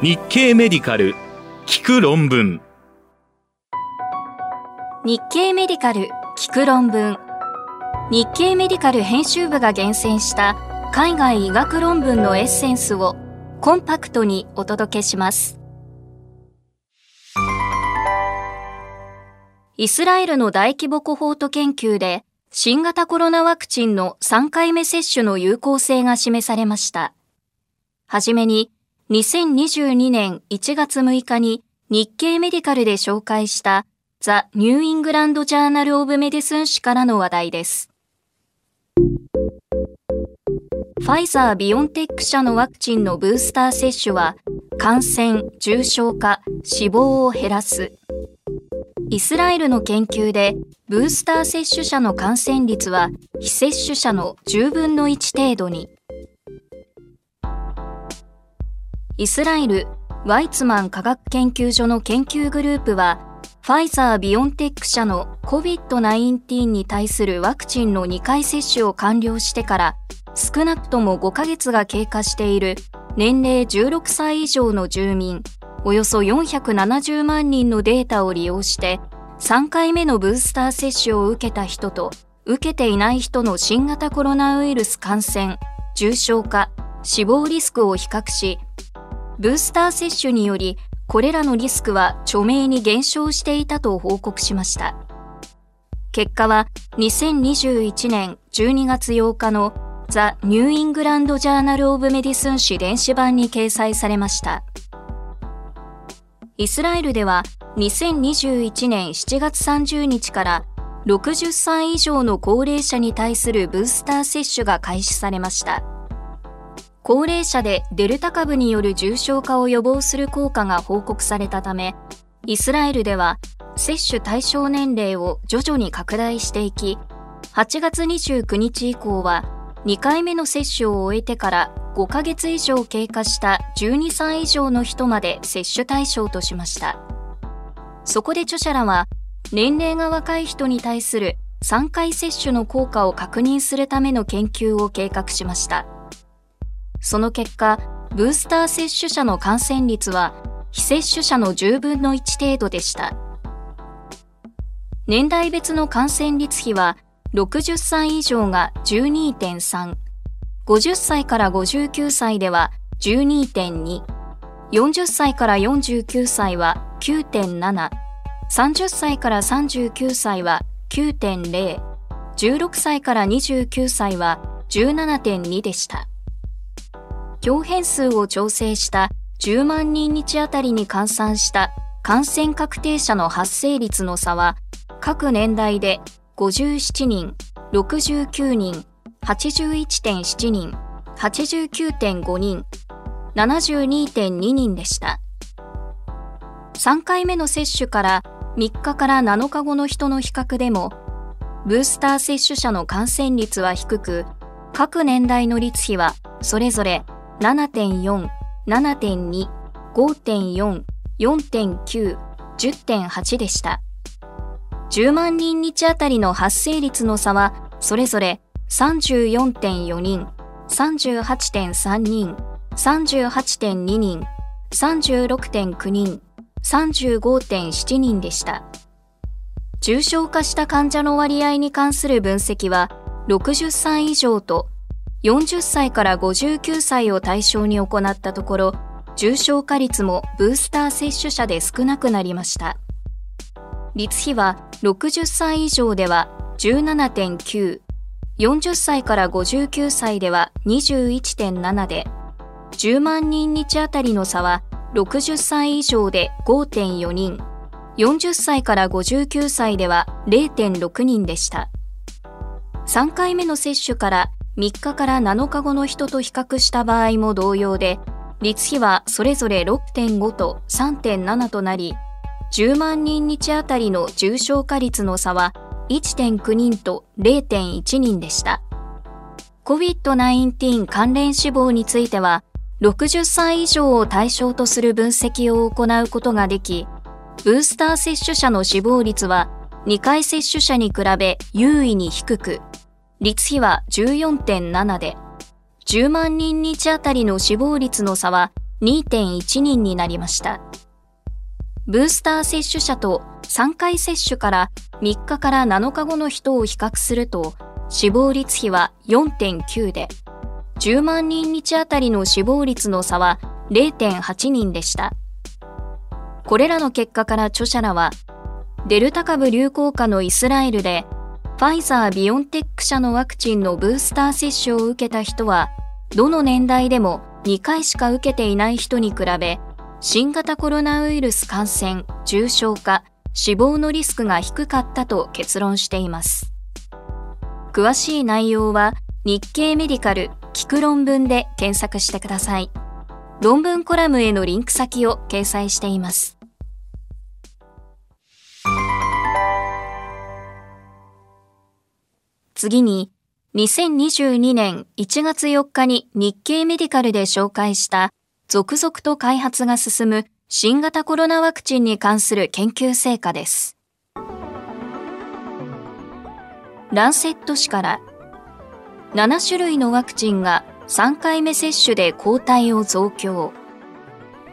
日経メディカル聞く論文。日経メディカル聞く論文。日経メディカル編集部が厳選した海外医学論文のエッセンスをコンパクトにお届けします。イスラエルの大規模コホート研究で新型コロナワクチンの3回目接種の有効性が示されました。はじめに2022年1月6日に日経メディカルで紹介した The New England Journal of Medicine 誌からの話題です。ファイザー・ビオンテック社のワクチンのブースター接種は感染、重症化、死亡を減らす。イスラエルの研究でブースター接種者の感染率は非接種者の10分の1程度に。イスラエル・ワイツマン科学研究所の研究グループは、ファイザー・ビオンテック社の COVID-19 に対するワクチンの2回接種を完了してから少なくとも5ヶ月が経過している年齢16歳以上の住民およそ470万人のデータを利用して3回目のブースター接種を受けた人と受けていない人の新型コロナウイルス感染、重症化、死亡リスクを比較しブースター接種によりこれらのリスクは著明に減少していたと報告しました。結果は2021年12月8日の The New England Journal of Medicine 誌電子版に掲載されました。イスラエルでは2021年7月30日から60歳以上の高齢者に対するブースター接種が開始されました。高齢者でデルタ株による重症化を予防する効果が報告されたため、イスラエルでは接種対象年齢を徐々に拡大していき、8月29日以降は2回目の接種を終えてから5ヶ月以上経過した12歳以上の人まで接種対象としました。そこで著者らは、年齢が若い人に対する3回接種の効果を確認するための研究を計画しました。その結果、ブースター接種者の感染率は非接種者の10分の1程度でした。年代別の感染率比は60歳以上が12.3、50歳から59歳では12.2、40歳から49歳は9.7、30歳から39歳は9.0、16歳から29歳は17.2でした。強変数を調整した10万人日あたりに換算した感染確定者の発生率の差は各年代で57人、69人、81.7人、89.5人、72.2人でした。3回目の接種から3日から7日後の人の比較でも、ブースター接種者の感染率は低く、各年代の率比はそれぞれ7.4、7.2、5.4、4.9、10.8でした。10万人日あたりの発生率の差は、それぞれ34.4人、38.3人、38.2人、36.9人、35.7人でした。重症化した患者の割合に関する分析は、60歳以上と40歳から59歳を対象に行ったところ、重症化率もブースター接種者で少なくなりました。率比は60歳以上では17.9、40歳から59歳では21.7で、10万人日あたりの差は60歳以上で5.4人、40歳から59歳では0.6人でした。3回目の接種から3日から7日後の人と比較した場合も同様で、率比はそれぞれ6.5と3.7となり、10万人日あたりの重症化率の差は1.9人と0.1人でした。COVID-19 関連死亡については、60歳以上を対象とする分析を行うことができ、ブースター接種者の死亡率は2回接種者に比べ優位に低く、率比は14.7で、10万人日あたりの死亡率の差は2.1人になりました。ブースター接種者と3回接種から3日から7日後の人を比較すると死亡率比は4.9で10万人日あたりの死亡率の差は0.8人でした。これらの結果から著者らはデルタ株流行下のイスラエルでファイザー・ビオンテック社のワクチンのブースター接種を受けた人はどの年代でも2回しか受けていない人に比べ新型コロナウイルス感染、重症化、死亡のリスクが低かったと結論しています。詳しい内容は日経メディカル聞く論文で検索してください。論文コラムへのリンク先を掲載しています。次に、2022年1月4日に日経メディカルで紹介した続々と開発が進む新型コロナワクチンに関する研究成果です。ランセット氏から7種類のワクチンが3回目接種で抗体を増強。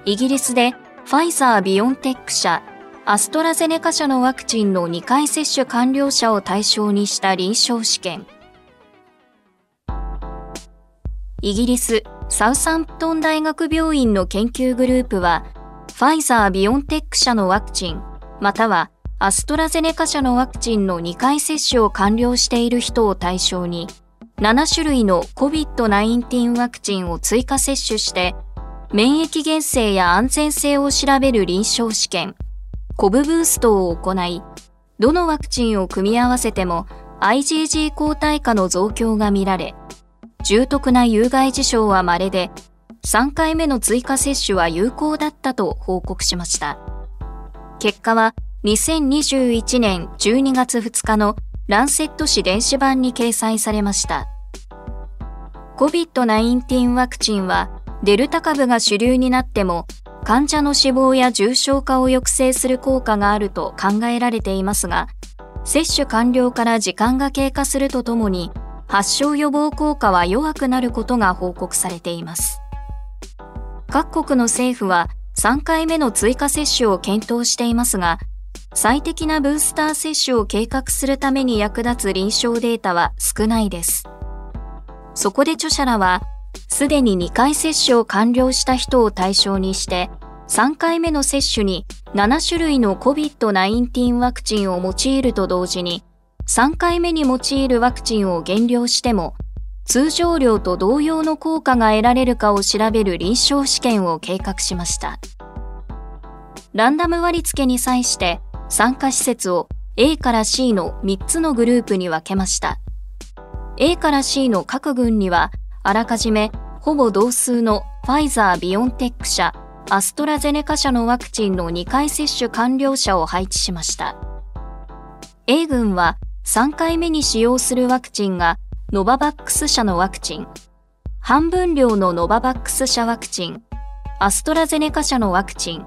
イギリスでファイザー・ビオンテック社、アストラゼネカ社のワクチンの2回接種完了者を対象にした臨床試験。イギリスサウサンプトン大学病院の研究グループは、ファイザー・ビオンテック社のワクチン、またはアストラゼネカ社のワクチンの2回接種を完了している人を対象に、7種類の COVID-19 ワクチンを追加接種して、免疫原性や安全性を調べる臨床試験、コブブーストを行い、どのワクチンを組み合わせても IgG 抗体価の増強が見られ、重篤な有害事象は稀で、3回目の追加接種は有効だったと報告しました。結果は2021年12月2日のランセット誌電子版に掲載されました。COVID-19 ワクチンはデルタ株が主流になっても患者の死亡や重症化を抑制する効果があると考えられていますが、接種完了から時間が経過するとともに発症予防効果は弱くなることが報告されています。各国の政府は3回目の追加接種を検討していますが、最適なブースター接種を計画するために役立つ臨床データは少ないです。そこで著者らは、すでに2回接種を完了した人を対象にして、3回目の接種に7種類の COVID-19 ワクチンを用いると同時に、3回目に用いるワクチンを減量しても、通常量と同様の効果が得られるかを調べる臨床試験を計画しました。ランダム割付に際して参加施設を A から C の3つのグループに分けました。A から C の各群には、あらかじめほぼ同数のファイザー・ビオンテック社、アストラゼネカ社のワクチンの2回接種完了者を配置しました。A 群は3回目に使用するワクチンがノババックス社のワクチン、半分量のノババックス社ワクチン、アストラゼネカ社のワクチン、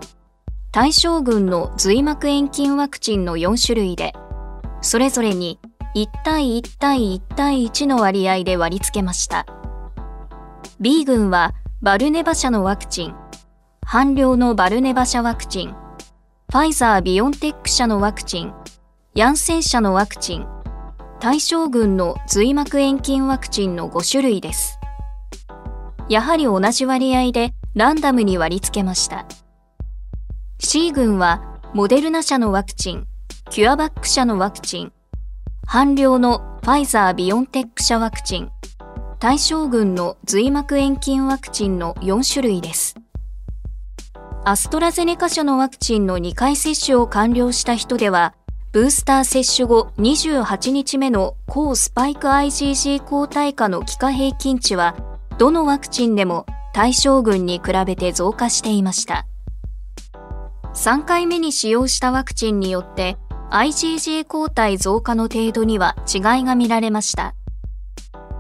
対象群の髄膜炎菌ワクチンの4種類で、それぞれに1対1対1対1の割合で割り付けました。B 群はバルネバ社のワクチン、半量のバルネバ社ワクチン、ファイザー・ビオンテック社のワクチン、ヤンセン社のワクチン、対象群の髄膜炎菌ワクチンの5種類です。やはり同じ割合でランダムに割り付けました。C 群はモデルナ社のワクチン、キュアバック社のワクチン、半量のファイザー・ビオンテック社ワクチン、対象群の髄膜炎菌ワクチンの4種類です。アストラゼネカ社のワクチンの2回接種を完了した人では、ブースター接種後28日目の抗スパイク IgG 抗体価の期間平均値は、どのワクチンでも対象群に比べて増加していました。3回目に使用したワクチンによって IgG 抗体増加の程度には違いが見られました。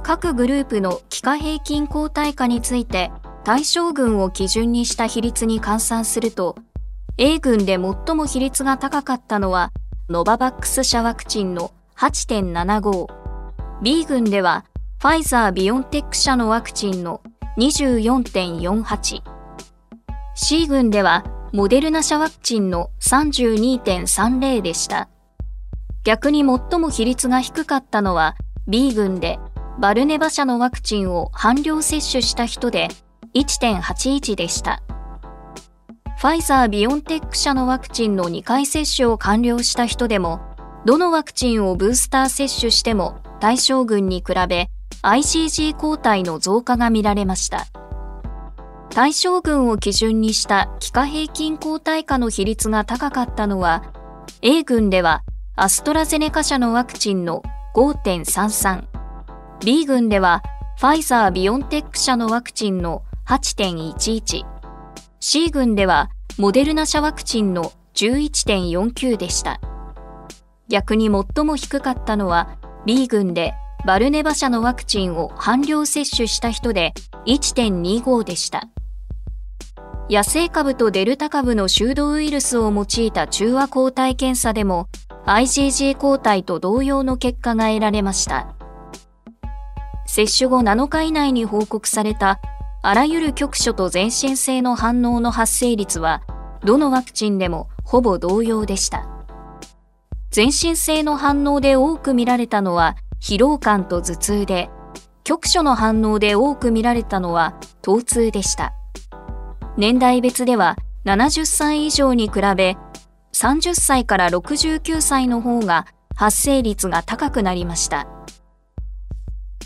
各グループの期間平均抗体価について対象群を基準にした比率に換算すると A 群で最も比率が高かったのはノババックス社ワクチンの8.75、B 群ではファイザー・ビオンテック社のワクチンの24.48、C 群ではモデルナ社ワクチンの32.30でした。逆に最も比率が低かったのは B 群でバルネバ社のワクチンを半量接種した人で1.81でした。ファイザー・ビオンテック社のワクチンの2回接種を完了した人でも、どのワクチンをブースター接種しても対象群に比べ IgG 抗体の増加が見られました。対象群を基準にした幾何平均抗体価の比率が高かったのは、A 群ではアストラゼネカ社のワクチンの5.33、B 群ではファイザー・ビオンテック社のワクチンの8.11、C 群ではモデルナ社ワクチンの11.49でした。逆に最も低かったのは B 群でバルネバ社のワクチンを半量接種した人で1.25でした。野生株とデルタ株の修道ウイルスを用いた中和抗体検査でも IgG 抗体と同様の結果が得られました。接種後7日以内に報告されたあらゆる局所と全身性の反応の発生率は、どのワクチンでもほぼ同様でした。全身性の反応で多く見られたのは疲労感と頭痛で、局所の反応で多く見られたのは疼痛でした。年代別では70歳以上に比べ、30歳から69歳の方が発生率が高くなりました。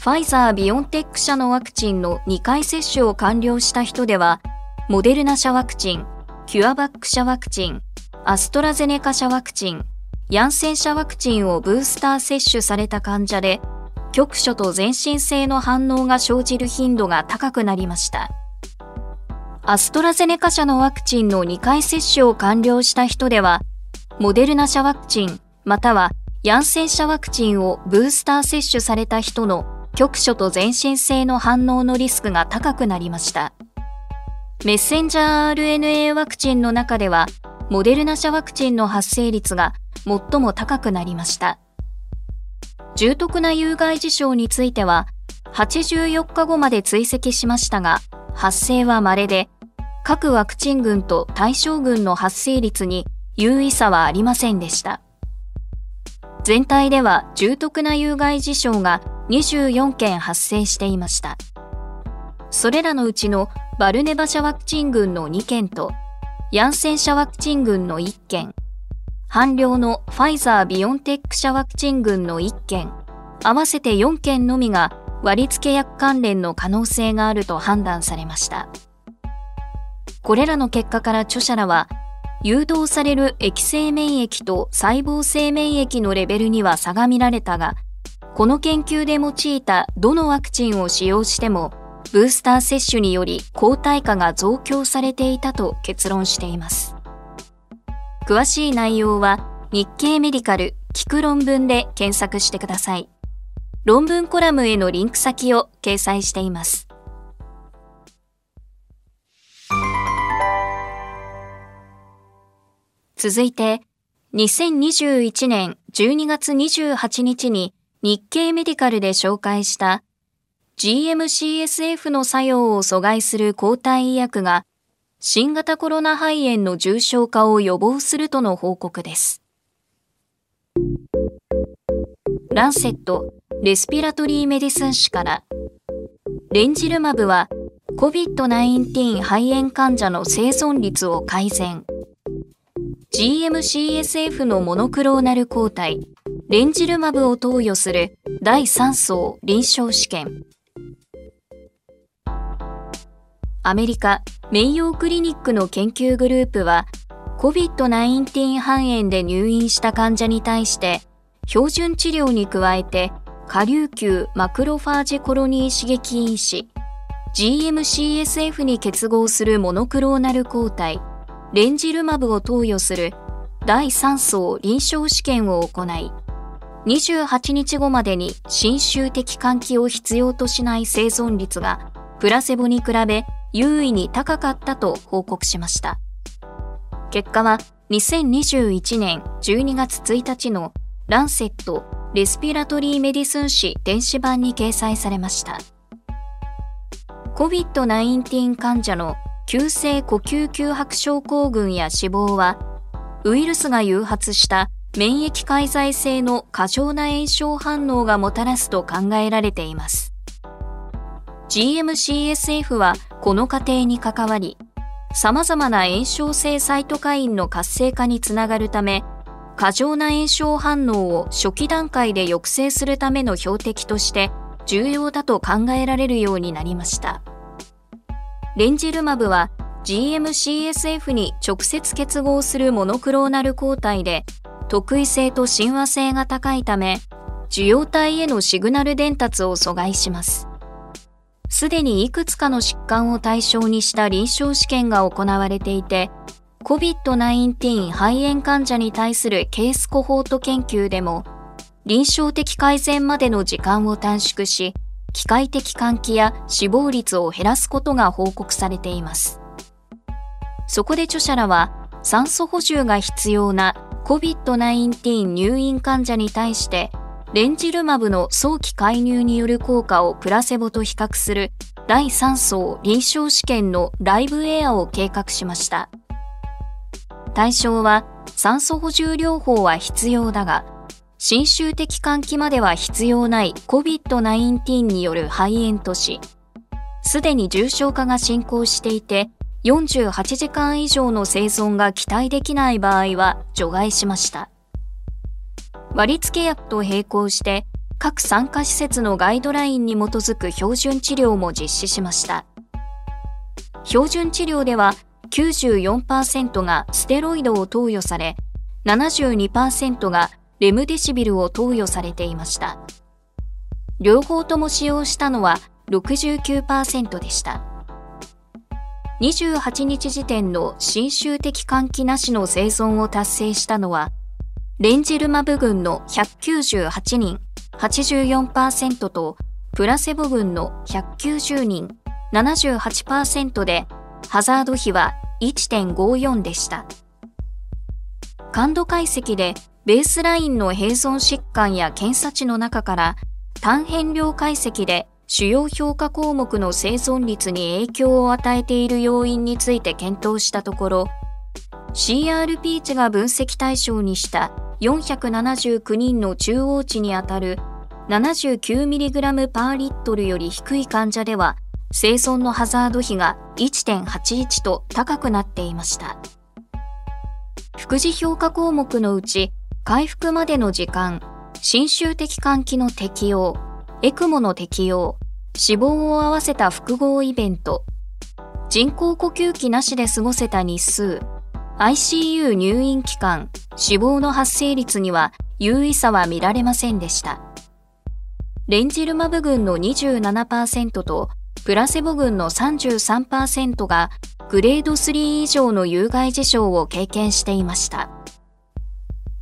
ファイザー・ビオンテック社のワクチンの2回接種を完了した人では、モデルナ社ワクチン、キュアバック社ワクチン、アストラゼネカ社ワクチン、ヤンセン社ワクチンをブースター接種された患者で、局所と全身性の反応が生じる頻度が高くなりました。アストラゼネカ社のワクチンの2回接種を完了した人では、モデルナ社ワクチン、またはヤンセン社ワクチンをブースター接種された人の局所と全身性の反応のリスクが高くなりました。メッセンジャー RNA ワクチンの中では、モデルナ社ワクチンの発生率が最も高くなりました。重篤な有害事象については、84日後まで追跡しましたが、発生は稀で、各ワクチン群と対象群の発生率に有意差はありませんでした。全体では重篤な有害事象が24件発生していました。それらのうちのバルネバ社ワクチン群の2件と、ヤンセン社ワクチン群の1件、半量のファイザー・ビオンテック社ワクチン群の1件、合わせて4件のみが割付薬関連の可能性があると判断されました。これらの結果から著者らは、誘導される液性免疫と細胞性免疫のレベルには差が見られたが、この研究で用いたどのワクチンを使用しても、ブースター接種により抗体価が増強されていたと結論しています。詳しい内容は日経メディカル聞く論文で検索してください。論文コラムへのリンク先を掲載しています。続いて、2021年12月28日に日経メディカルで紹介した GMCSF の作用を阻害する抗体医薬が新型コロナ肺炎の重症化を予防するとの報告です。ランセット・レスピラトリー・メディスン誌からレンジルマブは COVID-19 肺炎患者の生存率を改善 GMCSF のモノクローナル抗体レンジルマブを投与する第3層臨床試験。アメリカメイヨークリニックの研究グループは COVID-19 肺炎で入院した患者に対して標準治療に加えて下流球マクロファージコロニー刺激因子 GMCSF に結合するモノクローナル抗体レンジルマブを投与する第3層臨床試験を行い28日後までに侵襲的換気を必要としない生存率がプラセボに比べ優位に高かったと報告しました。結果は2021年12月1日のランセット・レスピラトリー・メディスン誌電子版に掲載されました。COVID-19 患者の急性呼吸窮迫症候群や死亡は、ウイルスが誘発した免疫介在性の過剰な炎症反応がもたらすと考えられています。GMCSF はこの過程に関わり、様々な炎症性サイトカインの活性化につながるため、過剰な炎症反応を初期段階で抑制するための標的として重要だと考えられるようになりました。レンジルマブは GMCSF に直接結合するモノクローナル抗体で特異性と親和性が高いため受容体へのシグナル伝達を阻害します。すでにいくつかの疾患を対象にした臨床試験が行われていて、COVID-19 肺炎患者に対するケースコホート研究でも、臨床的改善までの時間を短縮し、機械的換気や死亡率を減らすことが報告されています。そこで著者らは、酸素補充が必要な COVID-19 入院患者に対して、レンジルマブの早期介入による効果をプラセボと比較する第3層臨床試験のライブエアを計画しました。対象は酸素補充療法は必要だが、侵襲的換気までは必要ない COVID-19 による肺炎とし、すでに重症化が進行していて、48時間以上の生存が期待できない場合は除外しました。割付薬と並行して各参加施設のガイドラインに基づく標準治療も実施しました。標準治療では94%がステロイドを投与され、72%がレムデシビルを投与されていました。両方とも使用したのは69%でした。28日時点の侵襲的換気なしの生存を達成したのはレンジルマブ群の198人84%とプラセボ群の190人78%でハザード比は1.54でした。感度解析でベースラインの併存疾患や検査値の中から単変量解析で主要評価項目の生存率に影響を与えている要因について検討したところ CRP 値が分析対象にした479人の中央値にあたる 79mg パーリットルより低い患者では生存のハザード比が1.81と高くなっていました。副次評価項目のうち回復までの時間、侵襲的換気の適用、エクモの適用、死亡を合わせた複合イベント、人工呼吸器なしで過ごせた日数、ICU 入院期間、死亡の発生率には優位差は見られませんでした。レンジルマブ群の27%とプラセボ群の33%がグレード3以上の有害事象を経験していました。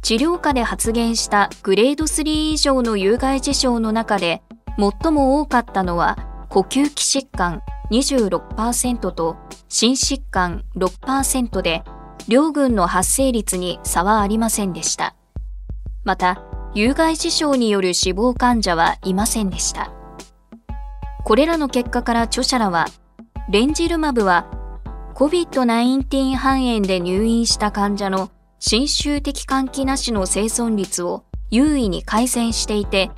治療下で発現したグレード3以上の有害事象の中で最も多かったのは呼吸器疾患26%と心疾患6%で両軍の発生率に差はありませんでした。また、有害事象による死亡患者はいませんでした。これらの結果から著者らは、レンジルマブは COVID-19 肺炎で入院した患者の侵襲的換気なしの生存率を優位に改善していて、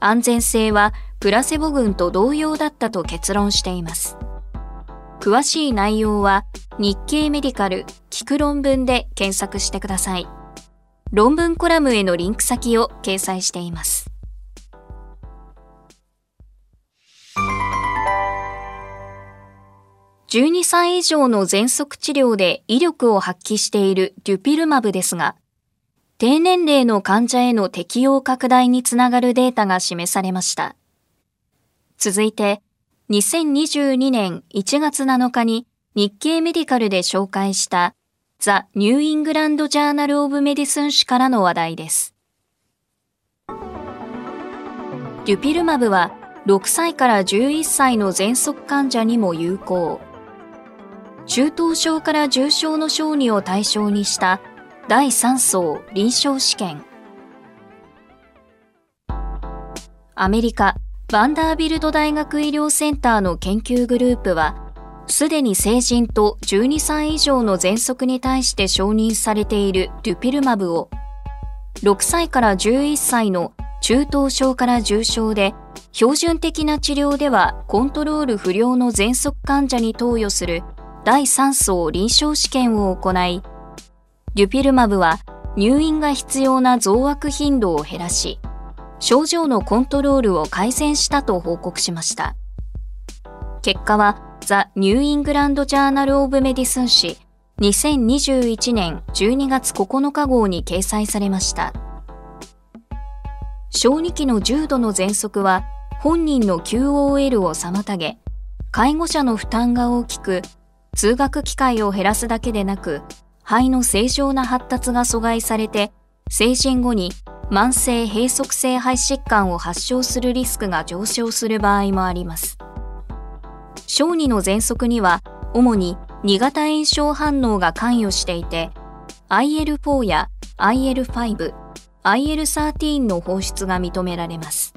安全性はプラセボ群と同様だったと結論しています。詳しい内容は日経メディカル聞く論文で検索してください。論文コラムへのリンク先を掲載しています。12歳以上の喘息治療で威力を発揮しているデュピルマブですが、低年齢の患者への適用拡大につながるデータが示されました。続いて、2022年1月7日に日経メディカルで紹介した The New England Journal of Medicine 誌からの話題です。デュピルマブは6歳から11歳の喘息患者にも有効。中等症から重症の小児を対象にした第3層臨床試験。アメリカバンダービルド大学医療センターの研究グループは、すでに成人と12歳以上の喘息に対して承認されているデュピルマブを、6歳から11歳の中等症から重症で、標準的な治療ではコントロール不良の喘息患者に投与する第3相臨床試験を行い、デュピルマブは入院が必要な増悪頻度を減らし、症状のコントロールを改善したと報告しました。結果は、 The New England Journal of Medicine 誌2021年12月9日号に掲載されました。小児期の重度の喘息は本人の QOL を妨げ、介護者の負担が大きく、通学機会を減らすだけでなく、肺の正常な発達が阻害されて、成人後に慢性閉塞性肺疾患を発症するリスクが上昇する場合もあります。小児の喘息には、主に2型炎症反応が関与していて、IL4 や IL5、IL13 の放出が認められます。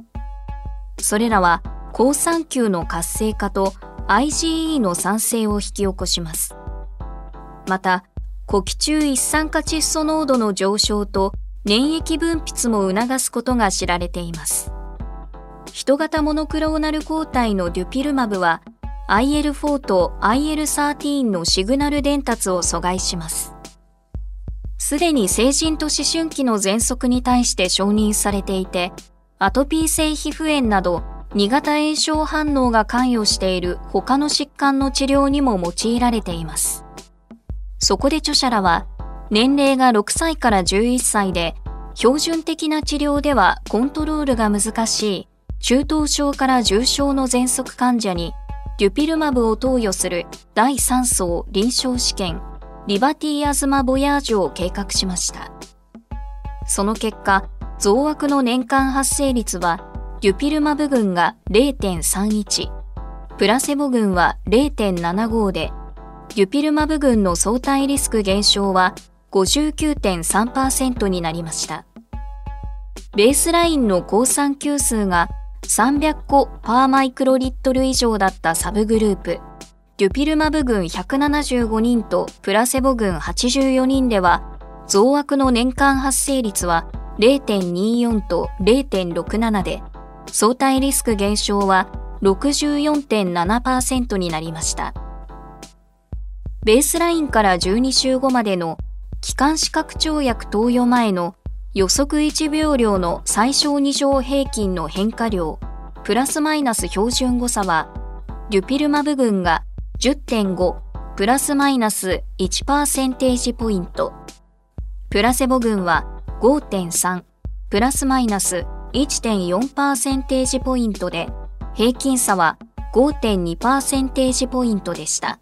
それらは、好酸球の活性化と IgE の酸性を引き起こします。また、呼気中一酸化窒素濃度の上昇と粘液分泌も促すことが知られています。人型モノクローナル抗体のデュピルマブは IL4 と IL13 のシグナル伝達を阻害します。すでに成人と思春期の喘息に対して承認されていて、アトピー性皮膚炎など2型炎症反応が関与している他の疾患の治療にも用いられています。そこで著者らは、年齢が6歳から11歳で、標準的な治療ではコントロールが難しい中等症から重症の喘息患者にデュピルマブを投与する第3層臨床試験リバティアズマボヤージュを計画しました。その結果、増悪の年間発生率はデュピルマブ群が0.31、プラセボ群は0.75で、デュピルマブ群の相対リスク減少は59.3%になりました。ベースラインの抗酸球数が300個パーマイクロリットル以上だったサブグループ、デュピルマブ群175人とプラセボ群84人では、増悪の年間発生率は0.24と0.67で、相対リスク減少は64.7%になりました。ベースラインから12週後までの気管支拡張薬投与前の予測1秒量の最小2乗平均の変化量、プラスマイナス標準誤差は、デュピルマブ群が10.5プラスマイナス1パーセンテージポイント、プラセボ群は5.3プラスマイナス1.4パーセンテージポイントで、平均差は5.2パーセンテージポイントでした。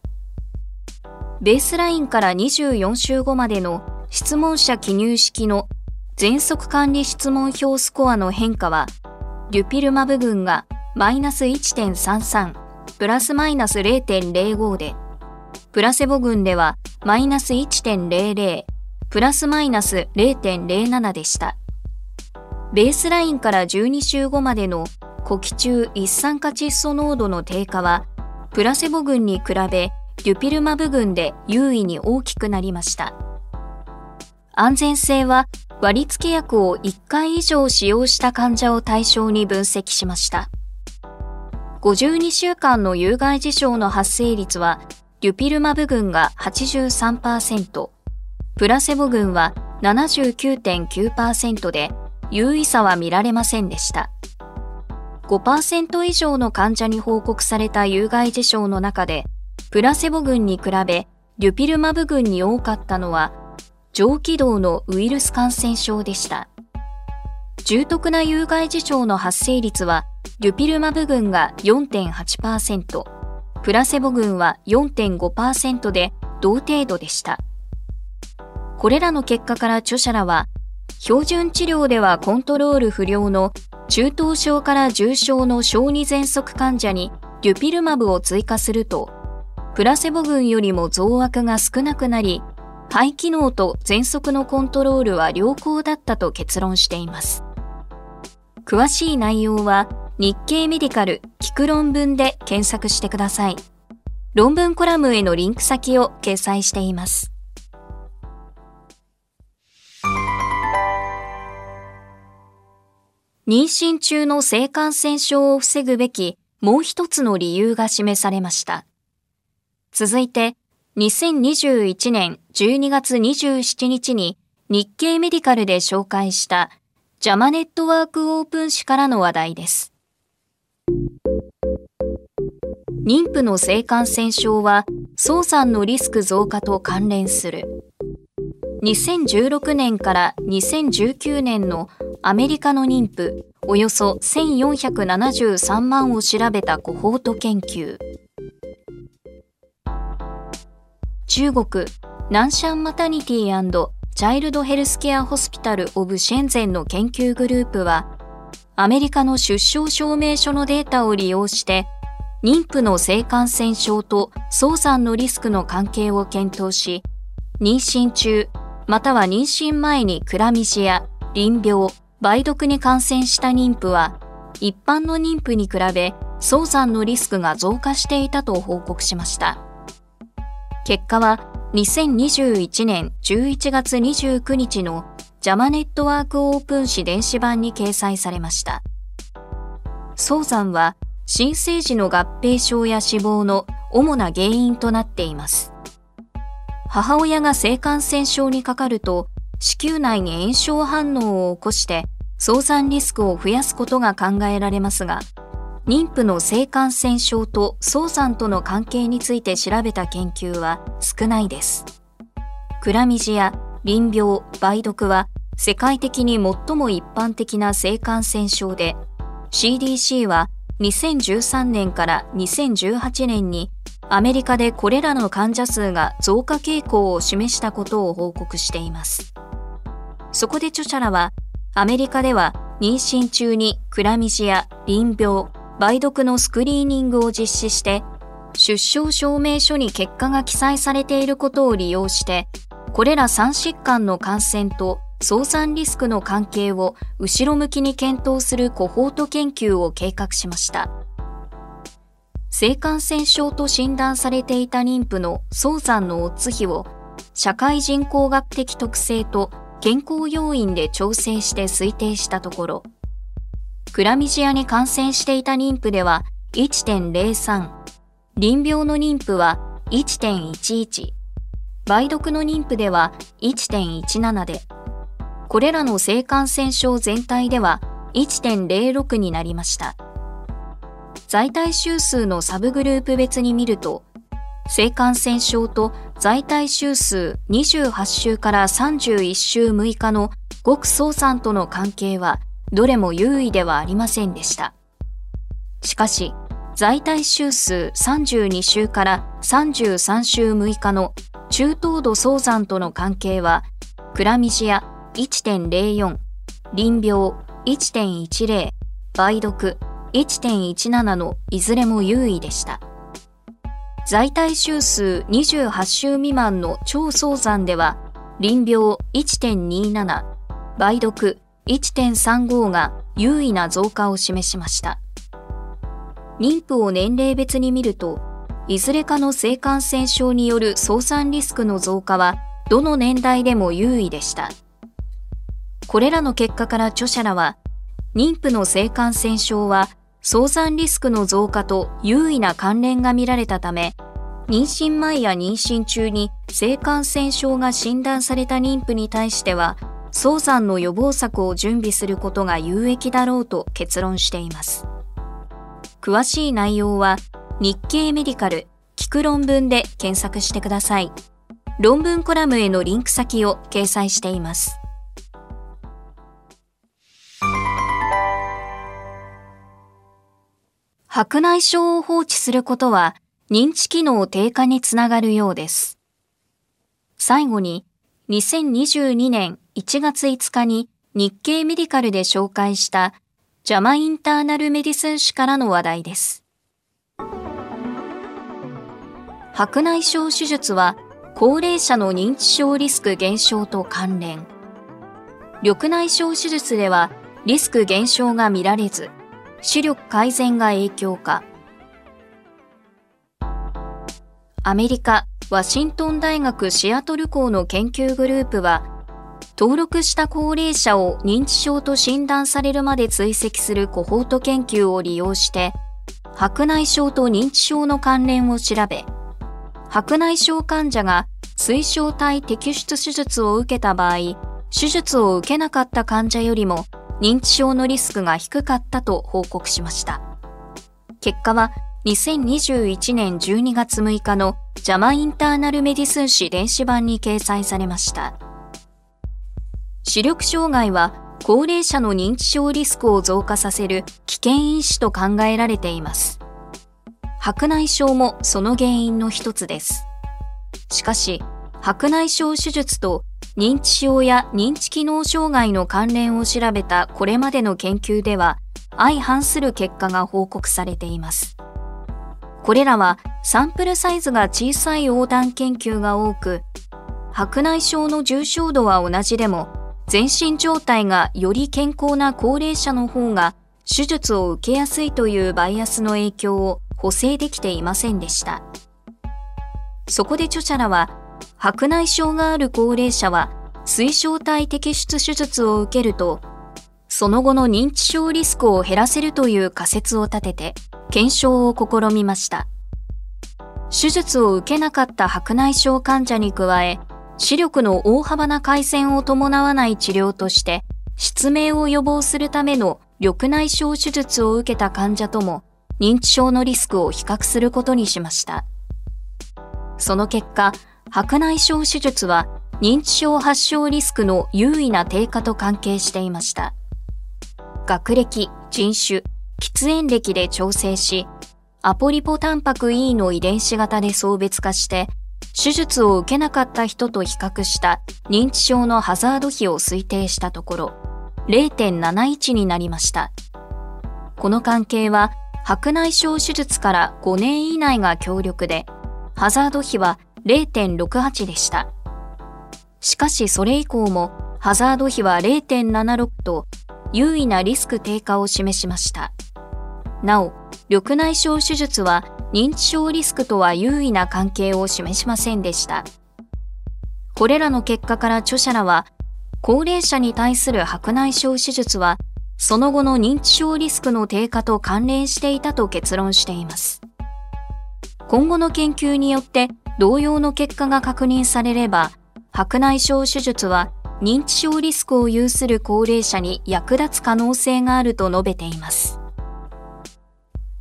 ベースラインから24週後までの質問者記入式の全速管理質問票スコアの変化は、デュピルマブ群がマイナス1.33、プラスマイナス0.05で、プラセボ群ではマイナス1.00、プラスマイナス0.07でした。ベースラインから12週後までの呼気中一酸化窒素濃度の低下は、プラセボ群に比べデュピルマブ群で優位に大きくなりました。安全性は割付薬を1回以上使用した患者を対象に分析しました。52週間の有害事象の発生率は、デュピルマブ群が83%、プラセボ群は79.9%で、有意差は見られませんでした。5%以上の患者に報告された有害事象の中で、プラセボ群に比べ、デュピルマブ群に多かったのは、上気道のウイルス感染症でした。重篤な有害事象の発生率は、デュピルマブ群が4.8%、プラセボ群は4.5%で同程度でした。これらの結果から著者らは、標準治療ではコントロール不良の中等症から重症の小児喘息患者にデュピルマブを追加すると、プラセボ群よりも増悪が少なくなり、肺機能と喘息のコントロールは良好だったと結論しています。詳しい内容は日経メディカル聞く論文で検索してください。論文コラムへのリンク先を掲載しています。妊娠中の性感染症を防ぐべきもう一つの理由が示されました。続いて、2021年12月27日に日経メディカルで紹介したジャマネットワークオープン誌からの話題です。妊婦の性感染症は早産のリスク増加と関連する。2016年から2019年のアメリカの妊婦およそ1473万を調べたコホート研究。中国 Nanshan Maternity Child Healthcare Hospital of Shenzhen の研究グループはアメリカの出生証明書のデータを利用して妊婦の性感染症と早産のリスクの関係を検討し妊娠中または妊娠前にクラミジア、淋病、梅毒に感染した妊婦は、一般の妊婦に比べ早産のリスクが増加していたと報告しました。結果は2021年11月29日のジャマネットワークオープン誌電子版に掲載されました。早産は新生児の合併症や死亡の主な原因となっています。母親が性感染症にかかると子宮内に炎症反応を起こして早産リスクを増やすことが考えられますが、妊婦の性感染症と早産との関係について調べた研究は少ないです。クラミジア、淋病、梅毒は世界的に最も一般的な性感染症で、CDC は2013年から2018年にアメリカでこれらの患者数が増加傾向を示したことを報告しています。そこで著者らは、アメリカでは妊娠中にクラミジア、淋病、梅毒のスクリーニングを実施して、出生証明書に結果が記載されていることを利用して、これら3疾患の感染と早産リスクの関係を後ろ向きに検討するコホート研究を計画しました。性感染症と診断されていた妊婦の早産のオッズ比を社会人口学的特性と健康要因で調整して推定したところ、クラミジアに感染していた妊婦では1.03、淋病の妊婦は1.11、梅毒の妊婦では1.17で、これらの性感染症全体では1.06になりました。在体周数のサブグループ別に見ると、性感染症と在体周数28週から31週6日の極早産との関係はどれも優位ではありませんでした。しかし、在体周数32週から33週6日の中等度早産との関係は、クラミジア1.04、淋病1.10、梅毒1.17のいずれも優位でした。在体周数28週未満の超早産では、臨病1.27、梅毒1.35が優位な増加を示しました。妊婦を年齢別に見ると、いずれかの性感染症による早産リスクの増加は、どの年代でも優位でした。これらの結果から著者らは、妊婦の性感染症は早産リスクの増加と優位な関連が見られたため、妊娠前や妊娠中に性感染症が診断された妊婦に対しては、早産の予防策を準備することが有益だろうと結論しています。詳しい内容は日経メディカル聞く論文で検索してください。論文コラムへのリンク先を掲載しています。白内障を放置することは認知機能低下につながるようです。最後に、2022年1月5日に日経メディカルで紹介したジャマインターナルメディスン誌からの話題です。白内障手術は高齢者の認知症リスク減少と関連。緑内障手術ではリスク減少が見られず、視力改善が影響か。アメリカ・ワシントン大学シアトル校の研究グループは、登録した高齢者を認知症と診断されるまで追跡するコホート研究を利用して、白内障と認知症の関連を調べ、白内障患者が水晶体摘出手術を受けた場合、手術を受けなかった患者よりも認知症のリスクが低かったと報告しました。結果は2021年12月6日のジャマインターナルメディスン誌電子版に掲載されました。視力障害は高齢者の認知症リスクを増加させる危険因子と考えられています。白内障もその原因の一つです。しかし、白内障手術と認知症や認知機能障害の関連を調べたこれまでの研究では相反する結果が報告されています。これらはサンプルサイズが小さい横断研究が多く、白内障の重症度は同じでも、全身状態がより健康な高齢者の方が手術を受けやすいというバイアスの影響を補正できていませんでした。そこで著者らは、白内障がある高齢者は水晶体摘出手術を受けると、その後の認知症リスクを減らせるという仮説を立てて、検証を試みました。手術を受けなかった白内障患者に加え、視力の大幅な改善を伴わない治療として、失明を予防するための緑内障手術を受けた患者とも認知症のリスクを比較することにしました。その結果、白内障手術は認知症発症リスクの優位な低下と関係していました。学歴、人種、喫煙歴で調整し、アポリポタンパク E の遺伝子型で送別化して、手術を受けなかった人と比較した認知症のハザード比を推定したところ、0.71になりました。この関係は、白内障手術から5年以内が強力で、ハザード比は0.68でした。しかしそれ以降もハザード比は0.76と優位なリスク低下を示しました。なお、緑内障手術は認知症リスクとは優位な関係を示しませんでした。これらの結果から著者らは、高齢者に対する白内障手術は、その後の認知症リスクの低下と関連していたと結論しています。今後の研究によって同様の結果が確認されれば、白内障手術は認知症リスクを有する高齢者に役立つ可能性があると述べています。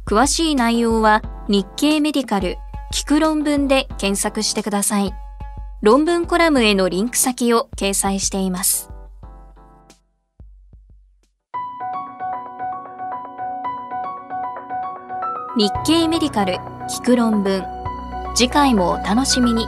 詳しい内容は日経メディカル聞く論文で検索してください。論文コラムへのリンク先を掲載しています。日経メディカル聞く論文次回もお楽しみに。